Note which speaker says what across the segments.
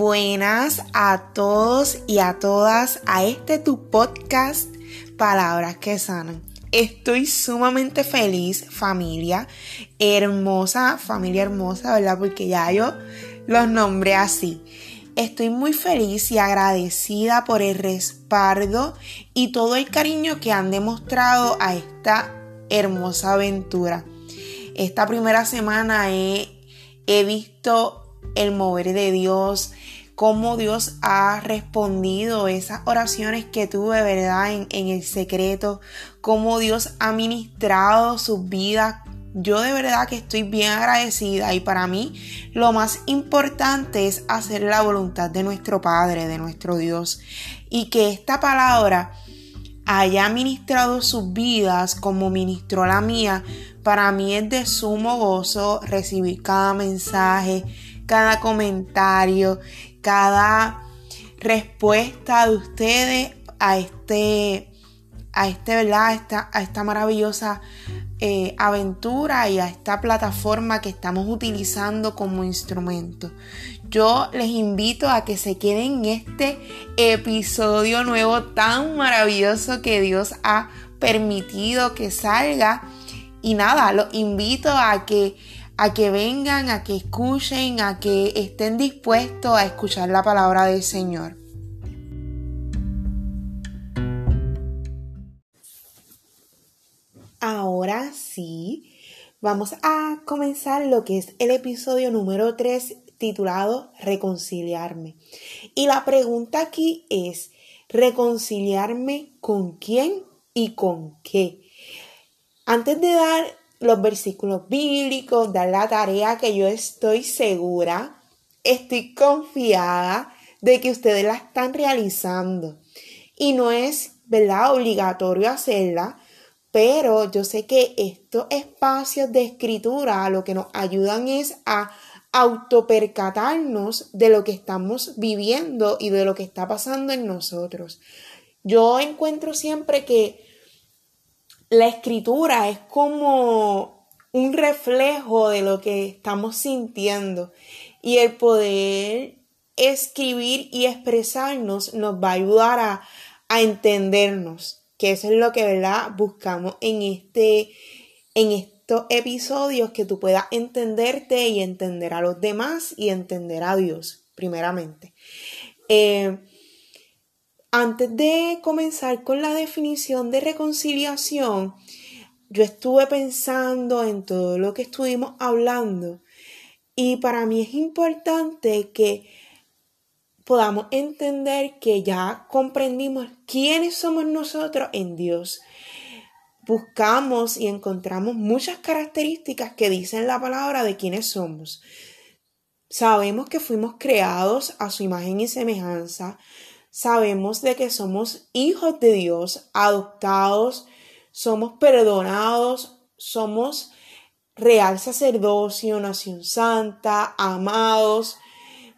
Speaker 1: Buenas a todos y a todas a este tu podcast Palabras que Sanan. Estoy sumamente feliz, familia hermosa, familia hermosa, ¿verdad? Porque ya yo los nombré así. Estoy muy feliz y agradecida por el respaldo y todo el cariño que han demostrado a esta hermosa aventura. Esta primera semana he, he visto el mover de Dios, cómo Dios ha respondido esas oraciones que tuve, ¿verdad? En, en el secreto, cómo Dios ha ministrado sus vidas. Yo de verdad que estoy bien agradecida y para mí lo más importante es hacer la voluntad de nuestro Padre, de nuestro Dios. Y que esta palabra haya ministrado sus vidas como ministró la mía, para mí es de sumo gozo recibir cada mensaje, cada comentario, cada respuesta de ustedes a este, a este, ¿verdad? Esta, a esta maravillosa eh, aventura y a esta plataforma que estamos utilizando como instrumento. Yo les invito a que se queden en este episodio nuevo tan maravilloso que Dios ha permitido que salga. Y nada, los invito a que a que vengan, a que escuchen, a que estén dispuestos a escuchar la palabra del Señor. Ahora sí, vamos a comenzar lo que es el episodio número 3 titulado Reconciliarme. Y la pregunta aquí es, ¿reconciliarme con quién y con qué? Antes de dar los versículos bíblicos, dar la tarea que yo estoy segura, estoy confiada de que ustedes la están realizando. Y no es, ¿verdad?, obligatorio hacerla, pero yo sé que estos espacios de escritura lo que nos ayudan es a autopercatarnos de lo que estamos viviendo y de lo que está pasando en nosotros. Yo encuentro siempre que la escritura es como un reflejo de lo que estamos sintiendo y el poder escribir y expresarnos nos va a ayudar a, entendernos, que eso es lo que ¿verdad? buscamos en, este, en estos episodios, que tú puedas entenderte y entender a los demás y entender a Dios, primeramente. Eh, antes de comenzar con la definición de reconciliación, yo estuve pensando en todo lo que estuvimos hablando y para mí es importante que podamos entender que ya comprendimos quiénes somos nosotros en Dios. Buscamos y encontramos muchas características que dicen la palabra de quiénes somos. Sabemos que fuimos creados a su imagen y semejanza sabemos de que somos hijos de Dios, adoptados, somos perdonados, somos real sacerdocio, nación santa, amados.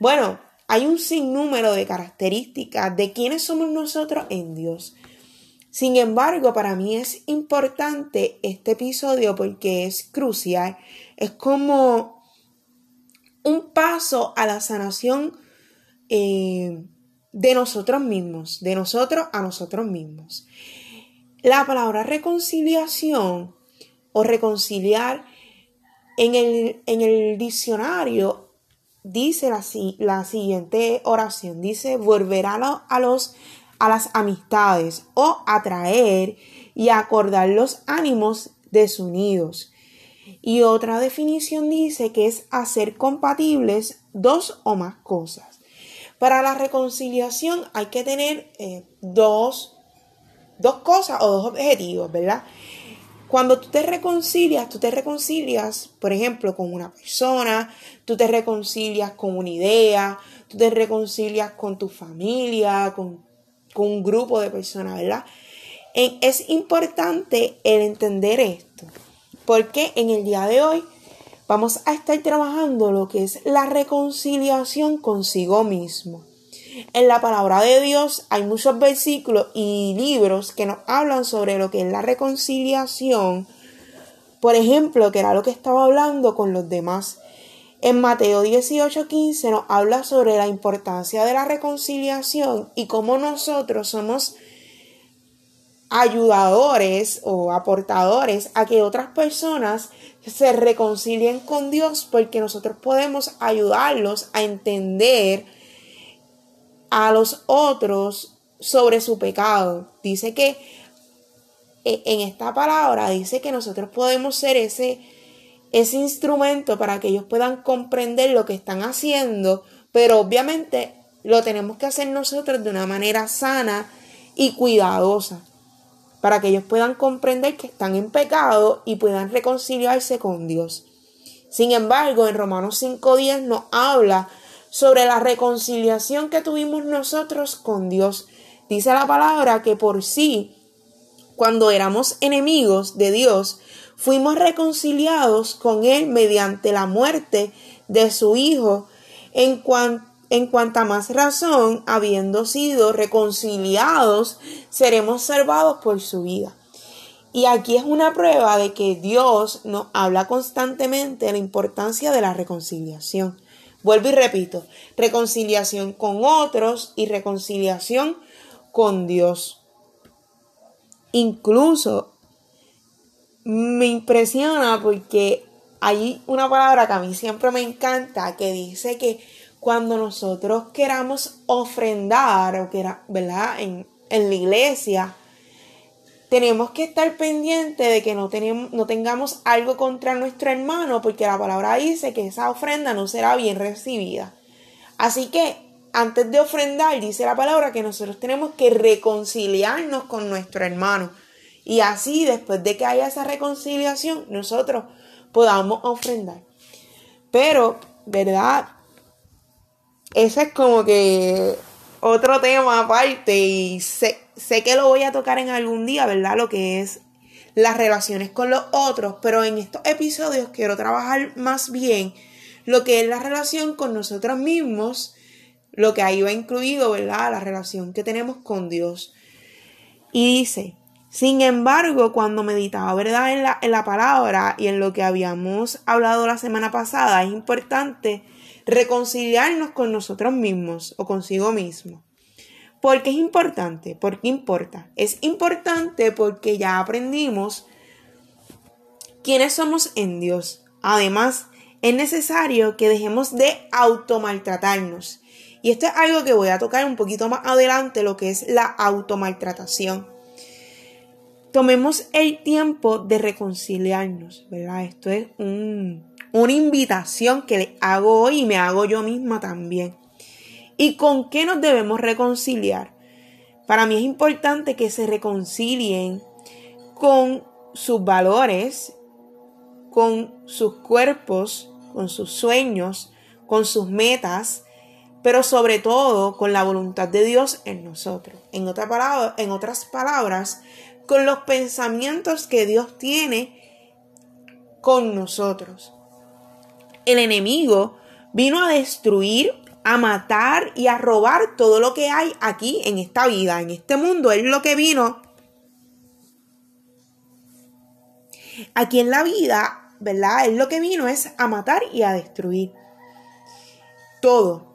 Speaker 1: Bueno, hay un sinnúmero de características de quiénes somos nosotros en Dios. Sin embargo, para mí es importante este episodio porque es crucial. Es como un paso a la sanación eh, de nosotros mismos, de nosotros a nosotros mismos. La palabra reconciliación o reconciliar en el, en el diccionario dice la, la, siguiente oración, dice volver a, a, los, a las amistades o atraer y acordar los ánimos desunidos. Y otra definición dice que es hacer compatibles dos o más cosas. Para la reconciliación hay que tener eh, dos, dos cosas o dos objetivos, ¿verdad? Cuando tú te reconcilias, tú te reconcilias, por ejemplo, con una persona, tú te reconcilias con una idea, tú te reconcilias con tu familia, con, con un grupo de personas, ¿verdad? Es importante el entender esto, porque en el día de hoy vamos a estar trabajando lo que es la reconciliación consigo mismo. En la palabra de Dios hay muchos versículos y libros que nos hablan sobre lo que es la reconciliación. Por ejemplo, que era lo que estaba hablando con los demás. En Mateo 18:15 nos habla sobre la importancia de la reconciliación y cómo nosotros somos ayudadores o aportadores a que otras personas se reconcilien con Dios porque nosotros podemos ayudarlos a entender a los otros sobre su pecado. Dice que e, en esta palabra dice que nosotros podemos ser ese ese instrumento para que ellos puedan comprender lo que están haciendo, pero obviamente lo tenemos que hacer nosotros de una manera sana y cuidadosa, para que ellos puedan comprender que están en pecado y puedan reconciliarse con Dios. Sin embargo, en Romanos 5.10 nos habla sobre la reconciliación que tuvimos nosotros con Dios. Dice la palabra que por sí, cuando éramos enemigos de Dios, fuimos reconciliados con Él mediante la muerte de su Hijo, en, en cuanta más razón, habiendo sido reconciliados, seremos salvados por su vida. Y aquí es una prueba de que Dios nos habla constantemente de la importancia de la reconciliación. Vuelvo y repito, reconciliación con otros y reconciliación con Dios. Incluso me impresiona porque hay una palabra que a mí siempre me encanta que dice que cuando nosotros queramos ofrendar o ¿verdad? En, en la iglesia, tenemos que estar pendientes de que no, tenemos, no tengamos algo contra nuestro hermano, porque la palabra dice que esa ofrenda no será bien recibida. Así que antes de ofrendar, dice la palabra que nosotros tenemos que reconciliarnos con nuestro hermano. Y así, después de que haya esa reconciliación, nosotros podamos ofrendar. Pero, ¿verdad? Ese es como que otro tema aparte y sé, sé que lo voy a tocar en algún día, ¿verdad? Lo que es las relaciones con los otros, pero en estos episodios quiero trabajar más bien lo que es la relación con nosotros mismos, lo que ahí va incluido, ¿verdad? La relación que tenemos con Dios. Y dice, sin embargo, cuando meditaba, ¿verdad? En la, en la palabra y en lo que habíamos hablado la semana pasada, es importante reconciliarnos con nosotros mismos o consigo mismo. ¿Por qué es importante? ¿Por qué importa? Es importante porque ya aprendimos quiénes somos en Dios. Además, es necesario que dejemos de automaltratarnos. Y esto es algo que voy a tocar un poquito más adelante, lo que es la automaltratación tomemos el tiempo de reconciliarnos, ¿verdad? Esto es una invitación que le hago hoy y me hago yo misma también. ¿Y con qué nos debemos reconciliar? Para mí es importante que se reconcilien con sus valores, con sus cuerpos, con sus sueños, con sus metas, pero sobre todo con la voluntad de Dios en nosotros. En, en otras palabras, con los pensamientos que Dios tiene con nosotros. El enemigo vino a destruir, a matar y a robar todo lo que hay aquí en esta vida, en este mundo. Es lo que vino. Aquí en la vida, ¿verdad? Es lo que vino es a matar y a destruir. Todo.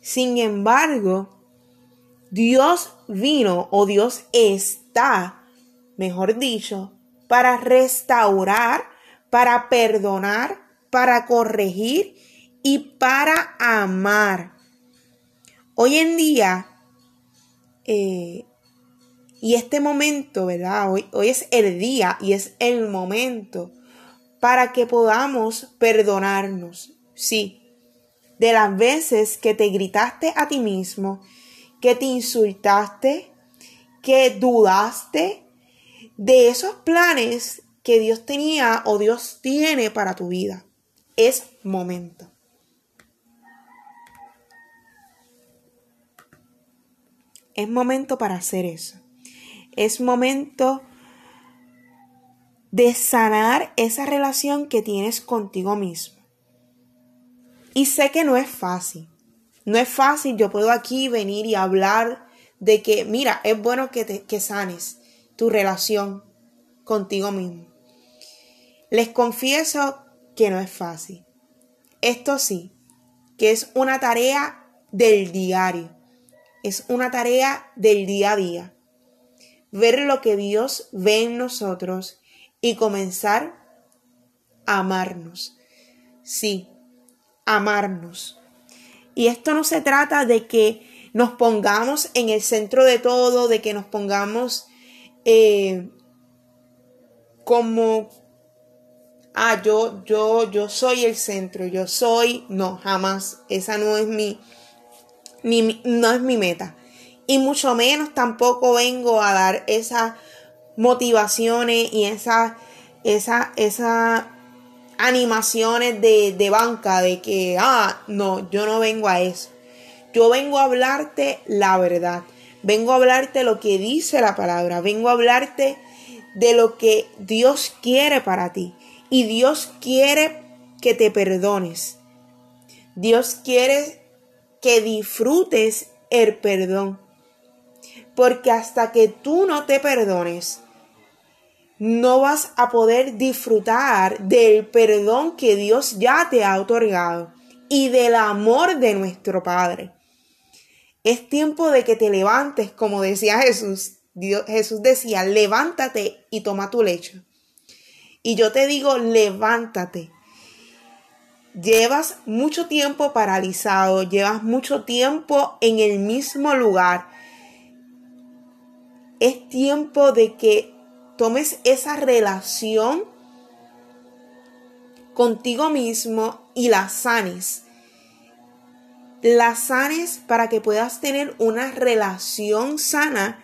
Speaker 1: Sin embargo, Dios vino o Dios es mejor dicho, para restaurar, para perdonar, para corregir y para amar. Hoy en día, eh, y este momento, ¿verdad? Hoy, hoy es el día y es el momento para que podamos perdonarnos. Sí, de las veces que te gritaste a ti mismo, que te insultaste, que dudaste de esos planes que Dios tenía o Dios tiene para tu vida. Es momento. Es momento para hacer eso. Es momento de sanar esa relación que tienes contigo mismo. Y sé que no es fácil. No es fácil, yo puedo aquí venir y hablar de que, mira, es bueno que, te, que sanes tu relación contigo mismo. Les confieso que no es fácil. esto sí, que es una tarea del diario, es una tarea del día a día. Ver lo que Dios ve en nosotros y comenzar a amarnos. Sí, amarnos. Y esto no se trata de que nos pongamos en el centro de todo, de que nos pongamos eh, como, ah, yo, yo, yo soy el centro, yo soy, no, jamás, esa no es mi, no es mi meta. Y mucho menos tampoco vengo a dar esas motivaciones y esas, esa, esa animaciones de, de banca de que, ah, no, yo no vengo a eso. Yo vengo a hablarte la verdad. Vengo a hablarte lo que dice la palabra. Vengo a hablarte de lo que Dios quiere para ti. Y Dios quiere que te perdones. Dios quiere que disfrutes el perdón. Porque hasta que tú no te perdones, no vas a poder disfrutar del perdón que Dios ya te ha otorgado y del amor de nuestro Padre. Es tiempo de que te levantes, como decía Jesús, Jesús decía, levántate y toma tu lecho. Y yo te digo, levántate. Llevas mucho tiempo paralizado, llevas mucho tiempo en el mismo lugar. Es tiempo de que tomes esa relación contigo mismo y la sanes. La sanes para que puedas tener una relación sana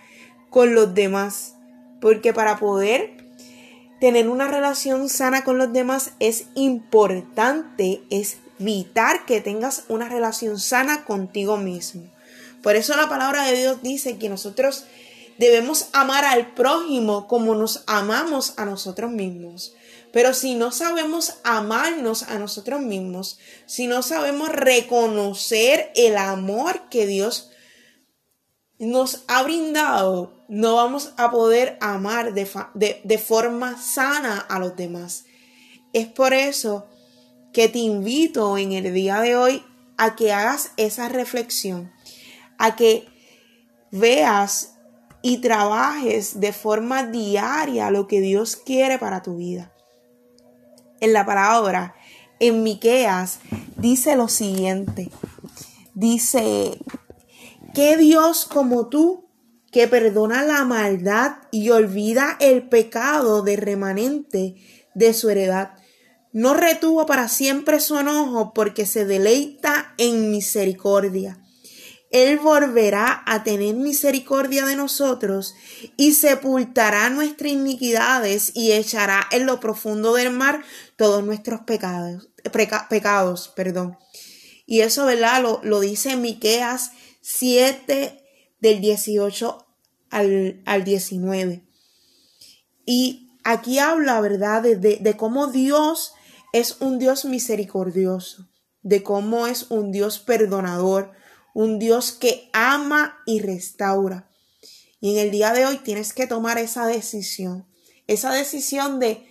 Speaker 1: con los demás. Porque para poder tener una relación sana con los demás es importante, es vital que tengas una relación sana contigo mismo. Por eso la palabra de Dios dice que nosotros debemos amar al prójimo como nos amamos a nosotros mismos. Pero si no sabemos amarnos a nosotros mismos, si no sabemos reconocer el amor que Dios nos ha brindado, no vamos a poder amar de, forma sana a los demás. Es por eso que te invito en el día de hoy a que hagas esa reflexión, a que veas y trabajes de forma diaria lo que Dios quiere para tu vida. En la palabra, en Miqueas, dice lo siguiente. Dice, ¿Qué Dios como tú que perdona la maldad y olvida el pecado de remanente de su heredad? No retuvo para siempre su enojo porque se deleita en misericordia. Él volverá a tener misericordia de nosotros y sepultará nuestras iniquidades y echará en lo profundo del mar todos nuestros pecados, pecados, perdón. Y eso, ¿verdad? Lo, lo dice Miqueas 7 del 18 al, al 19. Y aquí habla, ¿verdad?, de, de, cómo Dios es un Dios misericordioso, de cómo es un Dios perdonador, un Dios que ama y restaura. Y en el día de hoy tienes que tomar esa decisión, esa decisión de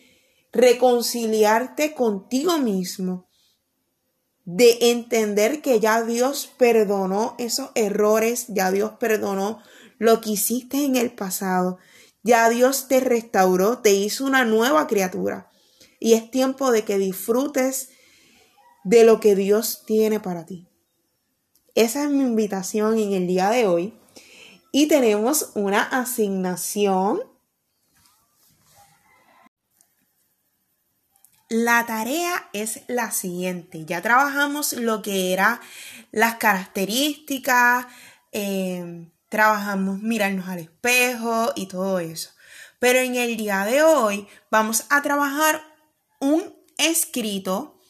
Speaker 1: reconciliarte contigo mismo, de entender que ya Dios perdonó esos errores, ya Dios perdonó lo que hiciste en el pasado, ya Dios te restauró, te hizo una nueva criatura. Y es tiempo de que disfrutes de lo que Dios tiene para ti. Esa es mi invitación en el día de hoy. Y tenemos una asignación La tarea es la siguiente. Ya trabajamos lo que era las características, em, trabajamos mirarnos al espejo y todo eso. Pero en el día de hoy vamos a trabajar un escrito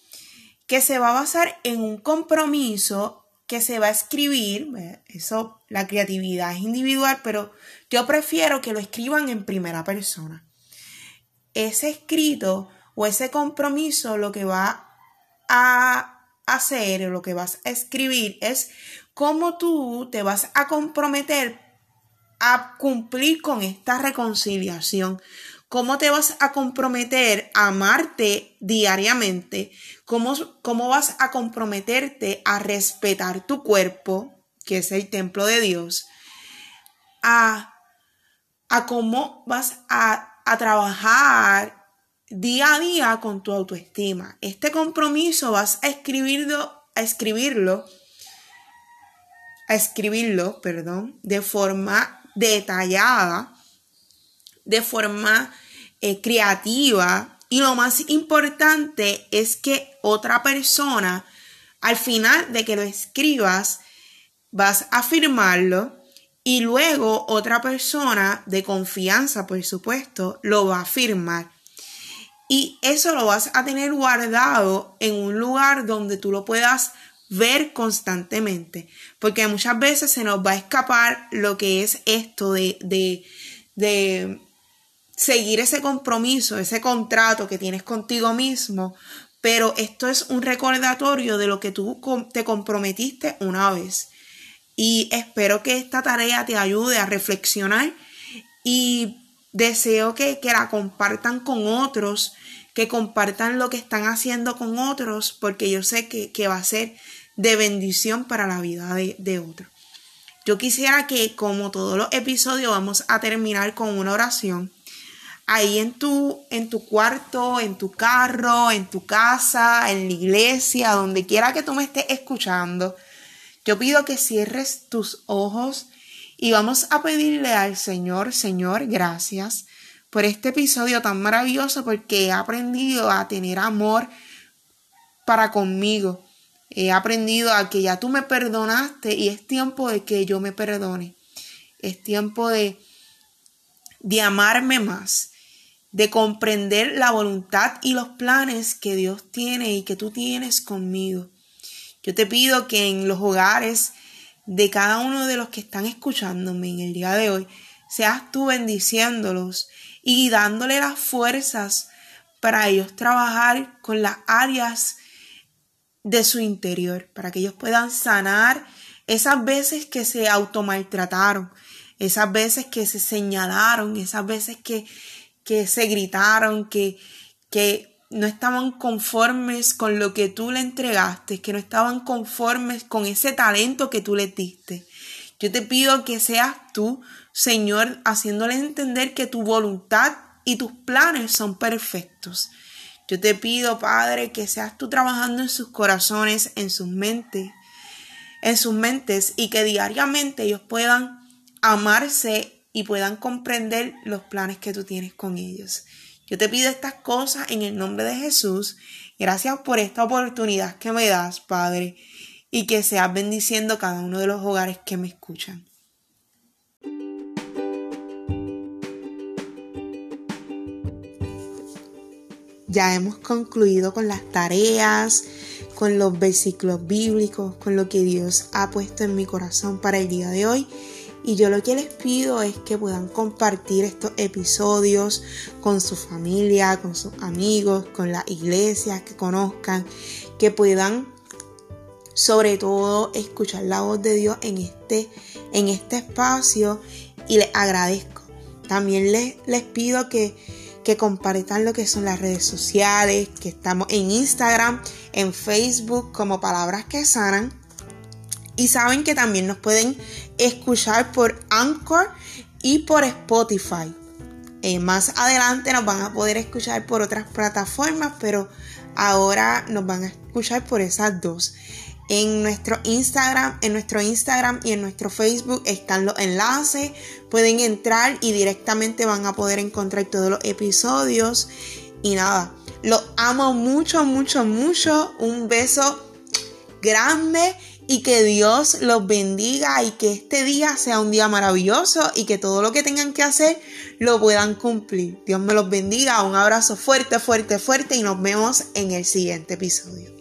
Speaker 1: que se va a basar en un compromiso que se va a escribir. Eso, la creatividad es individual, pero yo prefiero que lo escriban en primera persona. Ese escrito ese compromiso lo que va a hacer o lo que vas a escribir es cómo tú te vas a comprometer a cumplir con esta reconciliación, ¿Cómo te vas a comprometer a amarte diariamente? ¿Cómo, ¿Cómo, vas a comprometerte a respetar tu cuerpo, que es el templo de Dios? A, a cómo vas a, a trabajar día a día con tu autoestima. Este compromiso vas a escribirlo, a escribirlo, a escribirlo, perdón, de forma detallada, de forma eh, creativa y lo más importante es que otra persona, al final de que lo escribas, vas a firmarlo y luego otra persona de confianza, por supuesto, lo va a firmar. Y eso lo vas a tener guardado en un lugar donde tú lo puedas ver constantemente, porque muchas veces se nos va a escapar lo que es esto de, de, de seguir ese compromiso, ese contrato que tienes contigo mismo, pero esto es un recordatorio de lo que tú te comprometiste una vez. Y espero que esta tarea te ayude a reflexionar y deseo que, que la compartan con otros, que compartan lo que están haciendo con otros, porque yo sé que, que va a ser de bendición para la vida de, de otro. Yo quisiera que, como todos los episodios, vamos a terminar con una oración. Ahí en tu, en tu cuarto, en tu carro, en tu casa, en la iglesia, donde quiera que tú me estés escuchando, yo pido que cierres tus ojos y vamos a pedirle al Señor, Señor, gracias por este episodio tan maravilloso porque he aprendido a tener amor para conmigo He aprendido a que ya tú me perdonaste y es tiempo de que yo me perdone. Es tiempo de, de amarme más, de comprender la voluntad y los planes que Dios tiene y que tú tienes conmigo. Yo te pido que en los hogares de cada uno de los que están escuchándome en el día de hoy, seas tú bendiciéndolos y dándole las fuerzas para ellos trabajar con las áreas de su interior, para que ellos puedan sanar esas veces que se automaltrataron, esas veces que se señalaron, esas veces que, que se gritaron, que, que no estaban conformes con lo que tú le entregaste, que no estaban conformes con ese talento que tú les diste. Yo te pido que seas tú, Señor, haciéndoles entender que tu voluntad y tus planes son perfectos. Yo te pido, Padre, que seas tú trabajando en sus corazones, en sus mentes, en sus mentes y que diariamente ellos puedan amarse y puedan comprender los planes que tú tienes con ellos. Yo te pido estas cosas en el nombre de Jesús. Gracias por esta oportunidad que me das, Padre, y que seas bendiciendo cada uno de los hogares que me escuchan. ya hemos concluido con las tareas, con los versículos bíblicos, con lo que Dios ha puesto en mi corazón para el día de hoy. Y yo lo que les pido es que puedan compartir estos episodios con su familia, con sus amigos, con las iglesias que conozcan, que puedan sobre todo escuchar la voz de Dios en este, en este espacio y les agradezco. También les, les pido que que compartan lo que son las redes sociales, que estamos en Instagram, en Facebook como Palabras que Sanan. Y saben que también nos pueden escuchar por Anchor y por Spotify. Eh, más adelante nos van a poder escuchar por otras plataformas, pero ahora nos van a escuchar por esas dos. En nuestro Instagram, en nuestro Instagram y en nuestro Facebook están los enlaces. Pueden entrar y directamente van a poder encontrar todos los episodios. Y nada, los amo mucho, mucho, mucho. Un beso grande y que Dios los bendiga y que este día sea un día maravilloso y que todo lo que tengan que hacer lo puedan cumplir. Dios me los bendiga. Un abrazo fuerte, fuerte, fuerte y nos vemos en el siguiente episodio.